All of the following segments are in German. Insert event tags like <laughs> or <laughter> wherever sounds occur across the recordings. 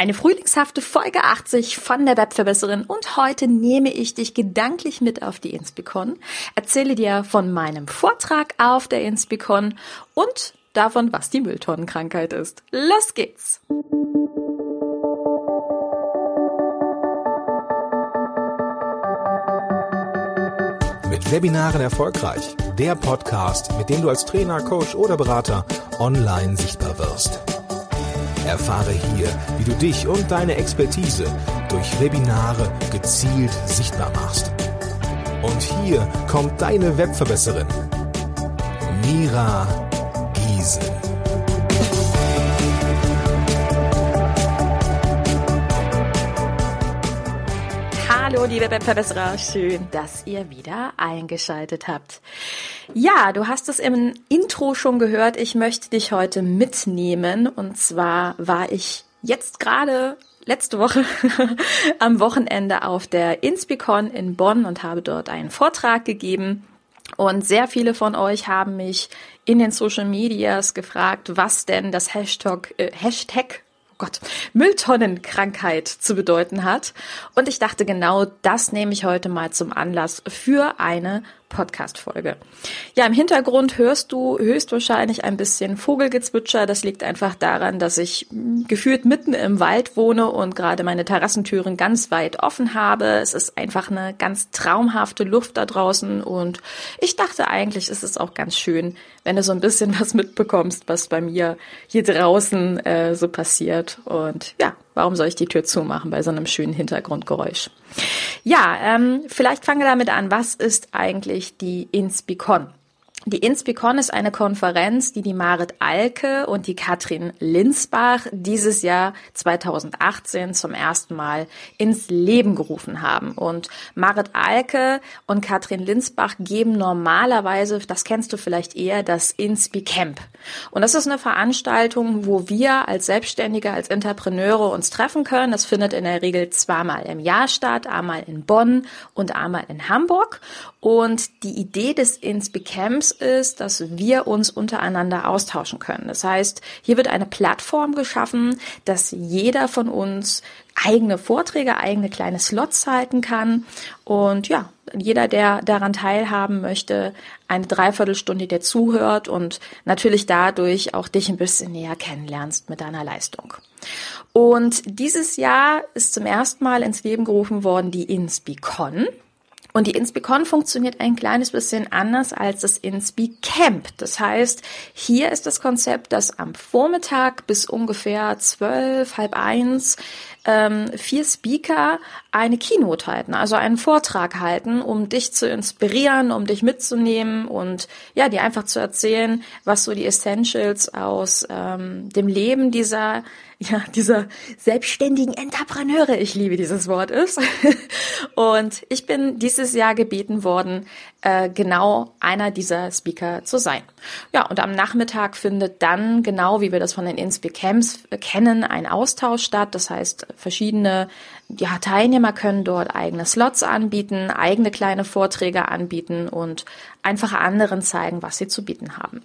Eine frühlingshafte Folge 80 von der Webverbesserin und heute nehme ich dich gedanklich mit auf die Inspicon, erzähle dir von meinem Vortrag auf der Inspicon und davon, was die Mülltonnenkrankheit ist. Los geht's! Mit Webinaren erfolgreich. Der Podcast, mit dem du als Trainer, Coach oder Berater online sichtbar wirst. Erfahre hier, wie du dich und deine Expertise durch Webinare gezielt sichtbar machst. Und hier kommt deine Webverbesserin, Mira Giesen. Hallo, liebe Webverbesserer, schön, dass ihr wieder eingeschaltet habt. Ja, du hast es im Intro schon gehört. Ich möchte dich heute mitnehmen. Und zwar war ich jetzt gerade letzte Woche <laughs> am Wochenende auf der Inspicon in Bonn und habe dort einen Vortrag gegeben. Und sehr viele von euch haben mich in den Social Medias gefragt, was denn das Hashtag, äh, Hashtag Gott, Mülltonnenkrankheit zu bedeuten hat. Und ich dachte, genau das nehme ich heute mal zum Anlass für eine Podcast-Folge. Ja, im Hintergrund hörst du höchstwahrscheinlich ein bisschen Vogelgezwitscher. Das liegt einfach daran, dass ich hm, gefühlt mitten im Wald wohne und gerade meine Terrassentüren ganz weit offen habe. Es ist einfach eine ganz traumhafte Luft da draußen und ich dachte eigentlich ist es auch ganz schön, wenn du so ein bisschen <laughs> was mitbekommst, was bei mir hier draußen äh, so passiert. Und ja, warum soll ich die Tür zumachen bei so einem schönen Hintergrundgeräusch? Ja, ähm, vielleicht fangen wir damit an. Was ist eigentlich die Inspicon? Die Inspicon ist eine Konferenz, die die Marit Alke und die Katrin Linsbach dieses Jahr 2018 zum ersten Mal ins Leben gerufen haben. Und Marit Alke und Katrin Linsbach geben normalerweise, das kennst du vielleicht eher, das Inspi Camp. Und das ist eine Veranstaltung, wo wir als Selbstständige, als Entrepreneure uns treffen können. Das findet in der Regel zweimal im Jahr statt, einmal in Bonn und einmal in Hamburg. Und die Idee des Inspi Ist, dass wir uns untereinander austauschen können. Das heißt, hier wird eine Plattform geschaffen, dass jeder von uns eigene Vorträge, eigene kleine Slots halten kann. Und ja, jeder, der daran teilhaben möchte, eine Dreiviertelstunde, der zuhört und natürlich dadurch auch dich ein bisschen näher kennenlernst mit deiner Leistung. Und dieses Jahr ist zum ersten Mal ins Leben gerufen worden die InspiCon. Und die InspiCon funktioniert ein kleines bisschen anders als das InspiCamp. Das heißt, hier ist das Konzept, dass am Vormittag bis ungefähr zwölf, halb eins ähm, vier Speaker eine Keynote halten, also einen Vortrag halten, um dich zu inspirieren, um dich mitzunehmen und ja, dir einfach zu erzählen, was so die Essentials aus ähm, dem Leben dieser ja, dieser selbstständigen Entrepreneure, ich liebe dieses Wort, ist. <laughs> Und ich bin dieses Jahr gebeten worden, äh, genau einer dieser Speaker zu sein. Ja, und am Nachmittag findet dann, genau wie wir das von den Inspe Camps kennen, ein Austausch statt. Das heißt, verschiedene ja, Teilnehmer können dort eigene Slots anbieten, eigene kleine Vorträge anbieten und einfach anderen zeigen, was sie zu bieten haben.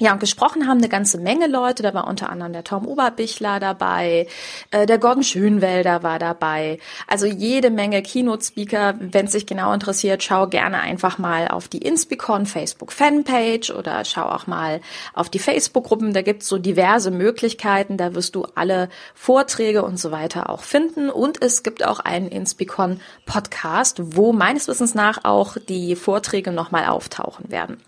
Ja, und gesprochen haben eine ganze Menge Leute. Da war unter anderem der Tom Oberbichler dabei, äh, der Gordon Schönwelder war dabei. Also jede Menge Keynote-Speaker. Wenn es sich genau interessiert, schau gerne einfach mal auf die Inspicon Facebook Fanpage oder schau auch mal auf die Facebook-Gruppen. Da gibt's so diverse Möglichkeiten. Da wirst du alle Vorträge und so weiter auch finden. Und es gibt auch einen Inspicon Podcast, wo meines Wissens nach auch die Vorträge nochmal auftauchen werden.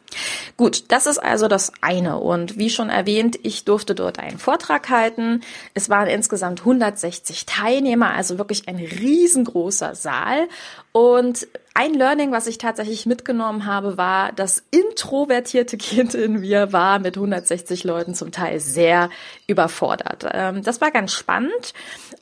Gut, das ist also das eine. Und wie schon erwähnt, ich durfte dort einen Vortrag halten. Es waren insgesamt 160 Teilnehmer, also wirklich ein riesengroßer Saal. Und ein Learning, was ich tatsächlich mitgenommen habe, war, das introvertierte Kind in mir war mit 160 Leuten zum Teil sehr überfordert. Ähm, das war ganz spannend.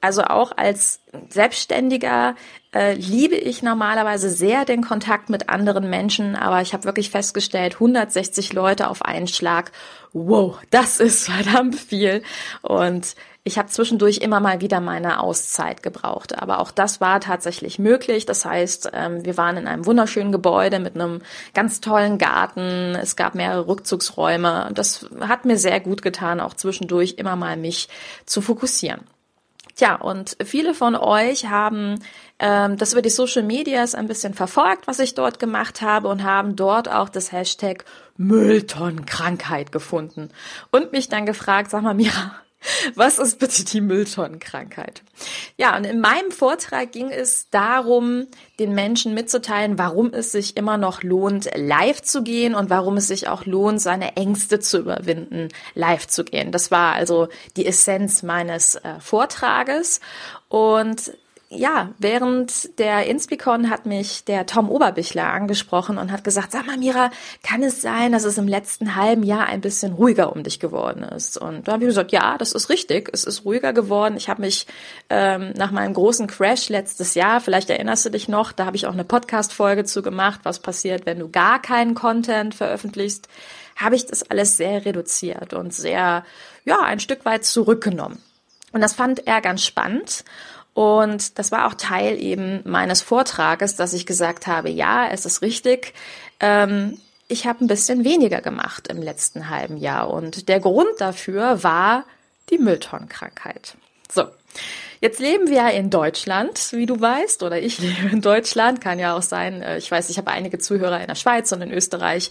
Also auch als Selbstständiger äh, liebe ich normalerweise sehr den Kontakt mit anderen Menschen, aber ich habe wirklich festgestellt, 160 Leute auf einen Schlag, wow, das ist verdammt viel. Und ich habe zwischendurch immer mal wieder meine Auszeit gebraucht, aber auch das war tatsächlich möglich. Das heißt, ähm, wir waren in einem wunderschönen Gebäude mit einem ganz tollen Garten. Es gab mehrere Rückzugsräume. Das hat mir sehr gut getan, auch zwischendurch immer mal mich zu fokussieren. Tja, und viele von euch haben ähm, das über die Social Medias ein bisschen verfolgt, was ich dort gemacht habe und haben dort auch das Hashtag Mülltonnenkrankheit gefunden und mich dann gefragt, sag mal Mira, was ist bitte die Mülltonnenkrankheit? Ja, und in meinem Vortrag ging es darum, den Menschen mitzuteilen, warum es sich immer noch lohnt, live zu gehen und warum es sich auch lohnt, seine Ängste zu überwinden, live zu gehen. Das war also die Essenz meines äh, Vortrages. Und ja, während der Inspicon hat mich der Tom Oberbichler angesprochen und hat gesagt, sag mal Mira, kann es sein, dass es im letzten halben Jahr ein bisschen ruhiger um dich geworden ist? Und da habe ich gesagt, ja, das ist richtig, es ist ruhiger geworden. Ich habe mich ähm, nach meinem großen Crash letztes Jahr, vielleicht erinnerst du dich noch, da habe ich auch eine Podcast-Folge zu gemacht, was passiert, wenn du gar keinen Content veröffentlichst, habe ich das alles sehr reduziert und sehr, ja, ein Stück weit zurückgenommen. Und das fand er ganz spannend. Und das war auch Teil eben meines Vortrages, dass ich gesagt habe, ja, es ist richtig. Ähm, ich habe ein bisschen weniger gemacht im letzten halben Jahr. Und der Grund dafür war die Mülltonnenkrankheit. So. Jetzt leben wir in Deutschland, wie du weißt, oder ich <laughs> lebe in Deutschland, kann ja auch sein, äh, ich weiß, ich habe einige Zuhörer in der Schweiz und in Österreich.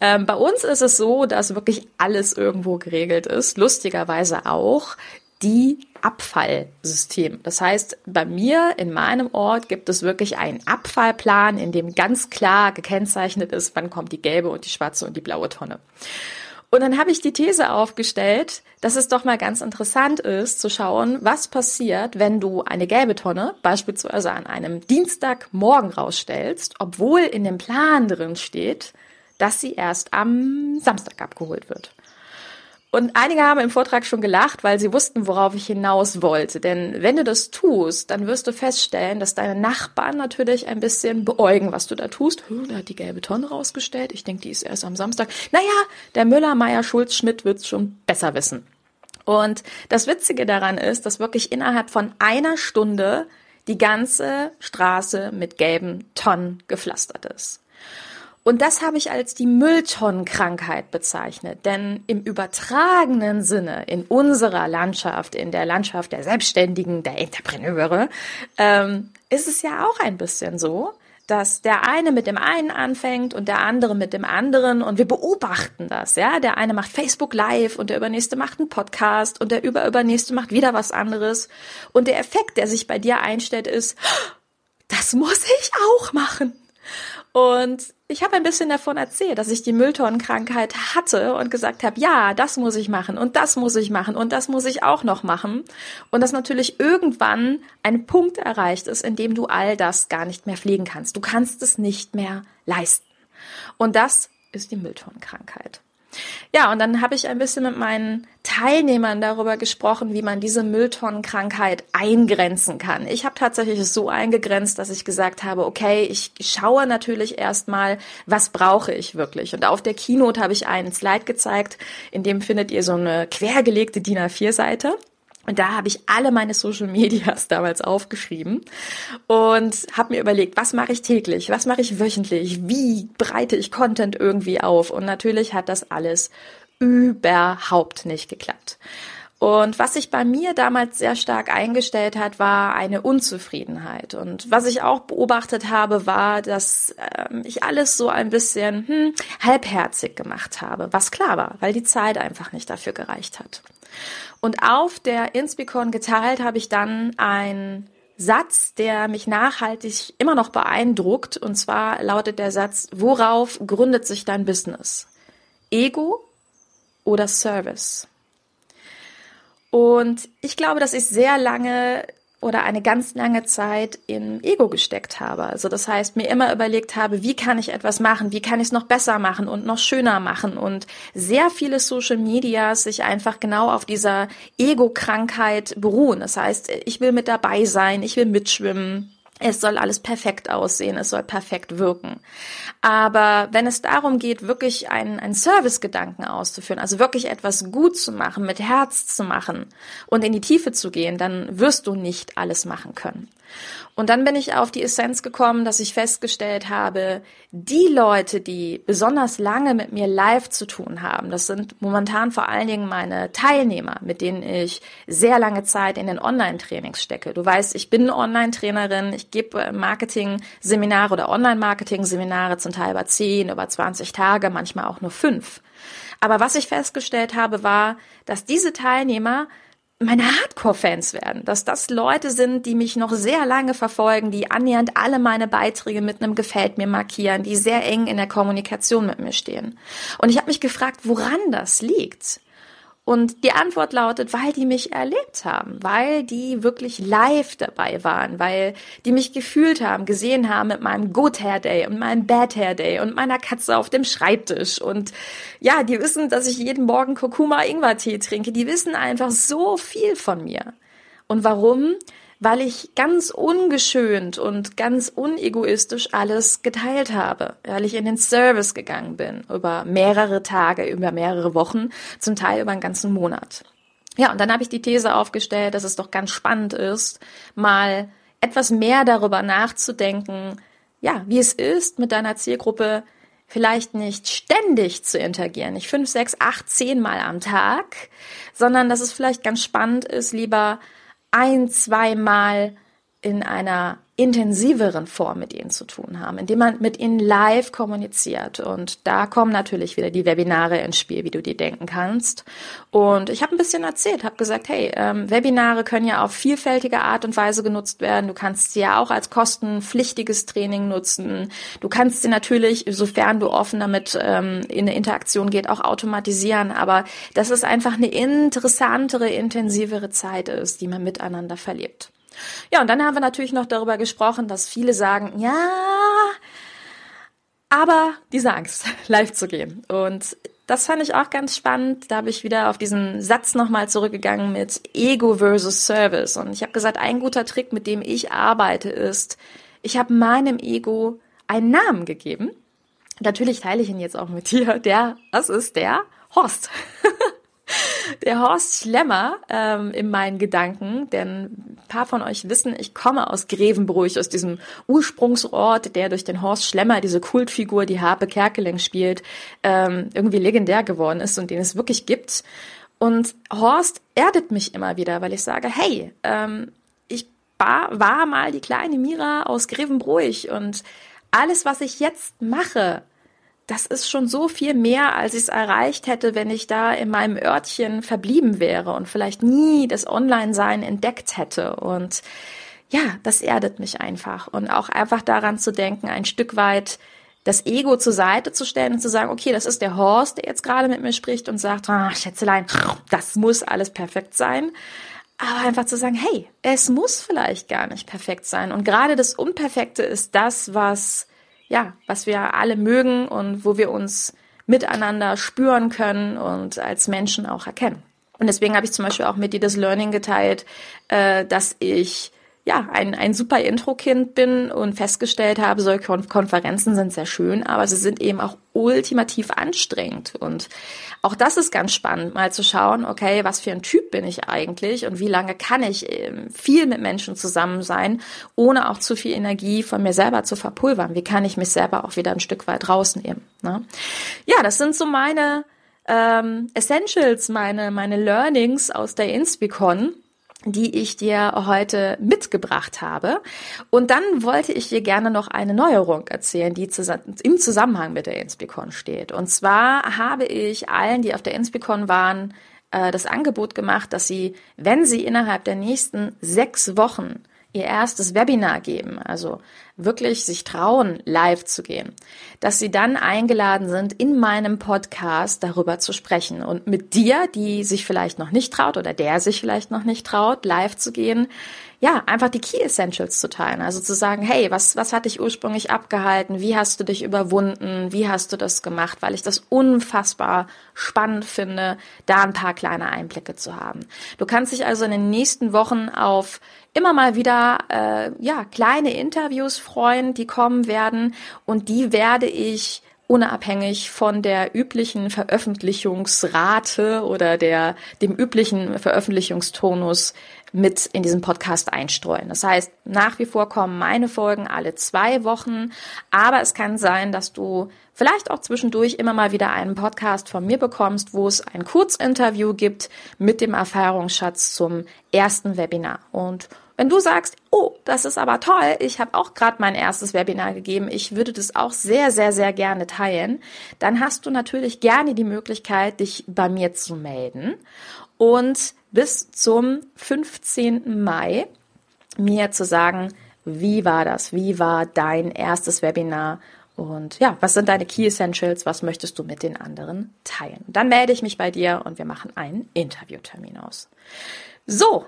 Ähm, bei uns ist es so, dass wirklich alles irgendwo geregelt ist, lustigerweise auch die Abfallsystem. Das heißt, bei mir in meinem Ort gibt es wirklich einen Abfallplan, in dem ganz klar gekennzeichnet ist, wann kommt die gelbe und die schwarze und die blaue Tonne. Und dann habe ich die These aufgestellt, dass es doch mal ganz interessant ist zu schauen, was passiert, wenn du eine gelbe Tonne beispielsweise an einem Dienstagmorgen rausstellst, obwohl in dem Plan drin steht, dass sie erst am Samstag abgeholt wird. Und einige haben im Vortrag schon gelacht, weil sie wussten, worauf ich hinaus wollte. Denn wenn du das tust, dann wirst du feststellen, dass deine Nachbarn natürlich ein bisschen beäugen, was du da tust. Da hat die gelbe Tonne rausgestellt. Ich denke, die ist erst am Samstag. Naja, der Müller, Meier, Schulz, Schmidt wird's schon besser wissen. Und das Witzige daran ist, dass wirklich innerhalb von einer Stunde die ganze Straße mit gelben Tonnen gepflastert ist. Und das habe ich als die Mülltonnenkrankheit bezeichnet. Denn im übertragenen Sinne, in unserer Landschaft, in der Landschaft der Selbstständigen, der Entrepreneure, ähm, ist es ja auch ein bisschen so, dass der eine mit dem einen anfängt und der andere mit dem anderen und wir beobachten das, ja. Der eine macht Facebook Live und der übernächste macht einen Podcast und der überübernächste macht wieder was anderes. Und der Effekt, der sich bei dir einstellt, ist, das muss ich auch machen. Und ich habe ein bisschen davon erzählt, dass ich die Mülltonnenkrankheit hatte und gesagt habe, ja, das muss ich machen und das muss ich machen und das muss ich auch noch machen. Und dass natürlich irgendwann ein Punkt erreicht ist, in dem du all das gar nicht mehr pflegen kannst. Du kannst es nicht mehr leisten. Und das ist die Mülltonnenkrankheit. Ja, und dann habe ich ein bisschen mit meinen Teilnehmern darüber gesprochen, wie man diese Mülltonnenkrankheit eingrenzen kann. Ich habe tatsächlich es so eingegrenzt, dass ich gesagt habe, okay, ich schaue natürlich erstmal, was brauche ich wirklich. Und auf der Keynote habe ich einen Slide gezeigt, in dem findet ihr so eine quergelegte DIN A4-Seite. Und da habe ich alle meine Social Medias damals aufgeschrieben und habe mir überlegt, was mache ich täglich, was mache ich wöchentlich, wie breite ich Content irgendwie auf. Und natürlich hat das alles überhaupt nicht geklappt. Und was sich bei mir damals sehr stark eingestellt hat, war eine Unzufriedenheit. Und was ich auch beobachtet habe, war, dass äh, ich alles so ein bisschen hm, halbherzig gemacht habe, was klar war, weil die Zeit einfach nicht dafür gereicht hat. Und auf der Inspicon geteilt habe ich dann einen Satz, der mich nachhaltig immer noch beeindruckt. Und zwar lautet der Satz, worauf gründet sich dein Business? Ego oder Service? Und ich glaube, dass ich sehr lange oder eine ganz lange Zeit in Ego gesteckt habe. Also das heißt, mir immer überlegt habe, wie kann ich etwas machen, wie kann ich es noch besser machen und noch schöner machen und sehr viele Social Media sich einfach genau auf dieser Ego-Krankheit beruhen. Das heißt, ich will mit dabei sein, ich will mitschwimmen, es soll alles perfekt aussehen, es soll perfekt wirken. Aber wenn es darum geht, wirklich einen, einen Servicegedanken auszuführen, also wirklich etwas gut zu machen, mit Herz zu machen und in die Tiefe zu gehen, dann wirst du nicht alles machen können. Und dann bin ich auf die Essenz gekommen, dass ich festgestellt habe, die Leute, die besonders lange mit mir live zu tun haben, das sind momentan vor allen Dingen meine Teilnehmer, mit denen ich sehr lange Zeit in den Online-Trainings stecke. Du weißt, ich bin Online-Trainerin, ich gebe Marketing-Seminare oder Online-Marketing-Seminare zum Teil über 10, über 20 Tage, manchmal auch nur fünf. Aber was ich festgestellt habe, war, dass diese Teilnehmer meine Hardcore-Fans werden, dass das Leute sind, die mich noch sehr lange verfolgen, die annähernd alle meine Beiträge mit einem Gefällt mir markieren, die sehr eng in der Kommunikation mit mir stehen. Und ich habe mich gefragt, woran das liegt. Und die Antwort lautet, weil die mich erlebt haben, weil die wirklich live dabei waren, weil die mich gefühlt haben, gesehen haben mit meinem Good Hair Day und meinem Bad Hair Day und meiner Katze auf dem Schreibtisch. Und ja, die wissen, dass ich jeden Morgen Kurkuma Ingwer Tee trinke. Die wissen einfach so viel von mir. Und warum? Weil ich ganz ungeschönt und ganz unegoistisch alles geteilt habe, weil ich in den Service gegangen bin, über mehrere Tage, über mehrere Wochen, zum Teil über einen ganzen Monat. Ja, und dann habe ich die These aufgestellt, dass es doch ganz spannend ist, mal etwas mehr darüber nachzudenken, ja, wie es ist, mit deiner Zielgruppe vielleicht nicht ständig zu interagieren, nicht fünf, sechs, acht, zehn Mal am Tag, sondern dass es vielleicht ganz spannend ist, lieber ein, zweimal in einer intensiveren Form mit ihnen zu tun haben, indem man mit ihnen live kommuniziert. Und da kommen natürlich wieder die Webinare ins Spiel, wie du dir denken kannst. Und ich habe ein bisschen erzählt, habe gesagt, hey, ähm, Webinare können ja auf vielfältige Art und Weise genutzt werden. Du kannst sie ja auch als kostenpflichtiges Training nutzen. Du kannst sie natürlich, sofern du offen damit ähm, in eine Interaktion geht, auch automatisieren. Aber dass es einfach eine interessantere, intensivere Zeit ist, die man miteinander verlebt. Ja, und dann haben wir natürlich noch darüber gesprochen, dass viele sagen, ja, aber diese Angst, <laughs> live zu gehen. Und das fand ich auch ganz spannend. Da habe ich wieder auf diesen Satz nochmal zurückgegangen mit Ego versus Service. Und ich habe gesagt, ein guter Trick, mit dem ich arbeite, ist, ich habe meinem Ego einen Namen gegeben. Natürlich teile ich ihn jetzt auch mit <laughs> dir. Der, was ist der? Horst. <laughs> der Horst Schlemmer ähm, in meinen Gedanken, denn ein paar von euch wissen, ich komme aus Grevenbruch, aus diesem Ursprungsort, der durch den Horst Schlemmer, diese Kultfigur, die Harpe Kerkeling spielt, ähm, irgendwie legendär geworden ist und den es wirklich gibt. Und Horst erdet mich immer wieder, weil ich sage, hey, ähm, ich war, war mal die kleine Mira aus Grevenbruch und alles, was ich jetzt mache, das ist schon so viel mehr, als ich es erreicht hätte, wenn ich da in meinem Örtchen verblieben wäre und vielleicht nie das Online-Sein entdeckt hätte. Und ja, das erdet mich einfach. Und auch einfach daran zu denken, ein Stück weit das Ego zur Seite zu stellen und zu sagen, okay, das ist der Horst, der jetzt gerade mit mir spricht und sagt, ah, Schätzelein, das muss alles perfekt sein. Aber einfach zu sagen, hey, es muss vielleicht gar nicht perfekt sein. Und gerade das Unperfekte ist das, was ja, was wir alle mögen und wo wir uns miteinander spüren können und als Menschen auch erkennen. Und deswegen habe ich zum Beispiel auch mit dir das Learning geteilt, äh, dass ich ja, ein, ein super Intro-Kind bin und festgestellt habe, solche Konferenzen sind sehr schön, aber sie sind eben auch ultimativ anstrengend. Und auch das ist ganz spannend, mal zu schauen, okay, was für ein Typ bin ich eigentlich und wie lange kann ich ähm, viel mit Menschen zusammen sein, ohne auch zu viel Energie von mir selber zu verpulvern? Wie kann ich mich selber auch wieder ein Stück weit rausnehmen? Ne? Ja, das sind so meine ähm, Essentials, meine, meine Learnings aus der Inspicon die ich dir heute mitgebracht habe. Und dann wollte ich dir gerne noch eine Neuerung erzählen, die im Zusammenhang mit der Inspicon steht. Und zwar habe ich allen, die auf der Inspicon waren, äh, das Angebot gemacht, dass sie, wenn sie innerhalb der nächsten sechs Wochen ihr erstes Webinar geben, also wirklich sich trauen, live zu gehen, dass sie dann eingeladen sind, in meinem Podcast darüber zu sprechen und mit dir, die sich vielleicht noch nicht traut oder der sich vielleicht noch nicht traut, live zu gehen, ja, einfach die Key Essentials zu teilen. Also zu sagen, hey, was, was hat dich ursprünglich abgehalten? Wie hast du dich überwunden? Wie hast du das gemacht? Weil ich das unfassbar spannend finde, da ein paar kleine Einblicke zu haben. Du kannst dich also in den nächsten Wochen auf immer mal wieder äh, ja kleine Interviews freuen, die kommen werden und die werde ich unabhängig von der üblichen Veröffentlichungsrate oder der, dem üblichen Veröffentlichungstonus mit in diesen Podcast einstreuen. Das heißt, nach wie vor kommen meine Folgen alle zwei Wochen, aber es kann sein, dass du vielleicht auch zwischendurch immer mal wieder einen Podcast von mir bekommst, wo es ein Kurzinterview gibt mit dem Erfahrungsschatz zum ersten Webinar. Und wenn du sagst, oh, das ist aber toll, ich habe auch gerade mein erstes Webinar gegeben, ich würde das auch sehr, sehr, sehr gerne teilen, dann hast du natürlich gerne die Möglichkeit, dich bei mir zu melden und bis zum 15. Mai mir zu sagen, wie war das? Wie war dein erstes Webinar? Und ja, was sind deine Key Essentials? Was möchtest du mit den anderen teilen? Dann melde ich mich bei dir und wir machen einen Interviewtermin aus. So,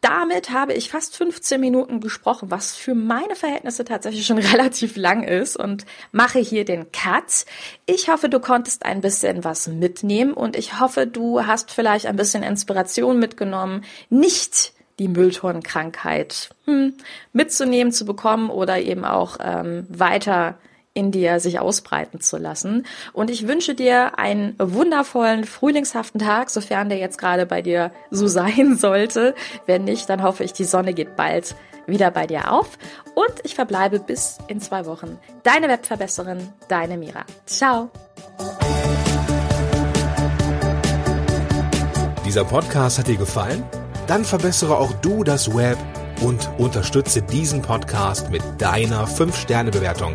damit habe ich fast 15 Minuten gesprochen, was für meine Verhältnisse tatsächlich schon <laughs> relativ lang ist und mache hier den Cut. Ich hoffe, du konntest ein bisschen was mitnehmen und ich hoffe, du hast vielleicht ein bisschen Inspiration mitgenommen, nicht die Mülltonkrankheit hm, mitzunehmen, zu bekommen oder eben auch ähm, weiter in dir sich ausbreiten zu lassen. Und ich wünsche dir einen wundervollen, frühlingshaften Tag, sofern der jetzt gerade bei dir so <laughs> sein sollte. Wenn nicht, dann hoffe ich, die Sonne geht bald wieder bei dir auf. Und ich verbleibe bis in zwei Wochen. Deine Webverbesserin, deine Mira. Ciao. Dieser Podcast hat dir gefallen? Dann verbessere auch du das Web und unterstütze diesen Podcast mit deiner 5-Sterne-Bewertung